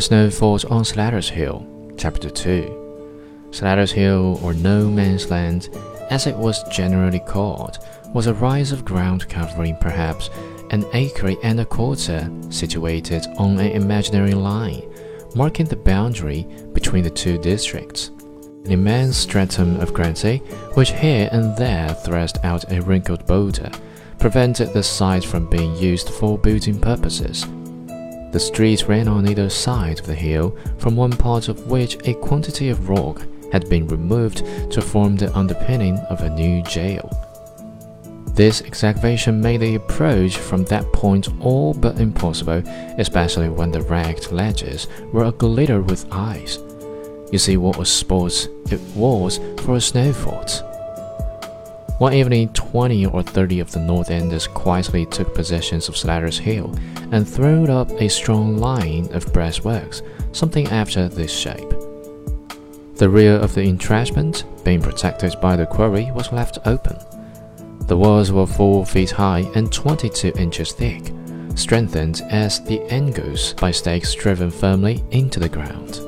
snow falls on Slatter's Hill, Chapter 2. Slatter's Hill, or No Man's Land, as it was generally called, was a rise of ground covering perhaps an acre and a quarter, situated on an imaginary line, marking the boundary between the two districts. An immense stratum of granite, which here and there thrust out a wrinkled boulder, prevented the site from being used for building purposes. The streets ran on either side of the hill, from one part of which a quantity of rock had been removed to form the underpinning of a new jail. This excavation made the approach from that point all but impossible, especially when the ragged ledges were aglitter with ice. You see what a sport it was for a snow. One evening, 20 or 30 of the North Enders quietly took possession of Slatter's Hill and threw up a strong line of breastworks, something after this shape. The rear of the entrenchment, being protected by the quarry, was left open. The walls were 4 feet high and 22 inches thick, strengthened as the angles by stakes driven firmly into the ground.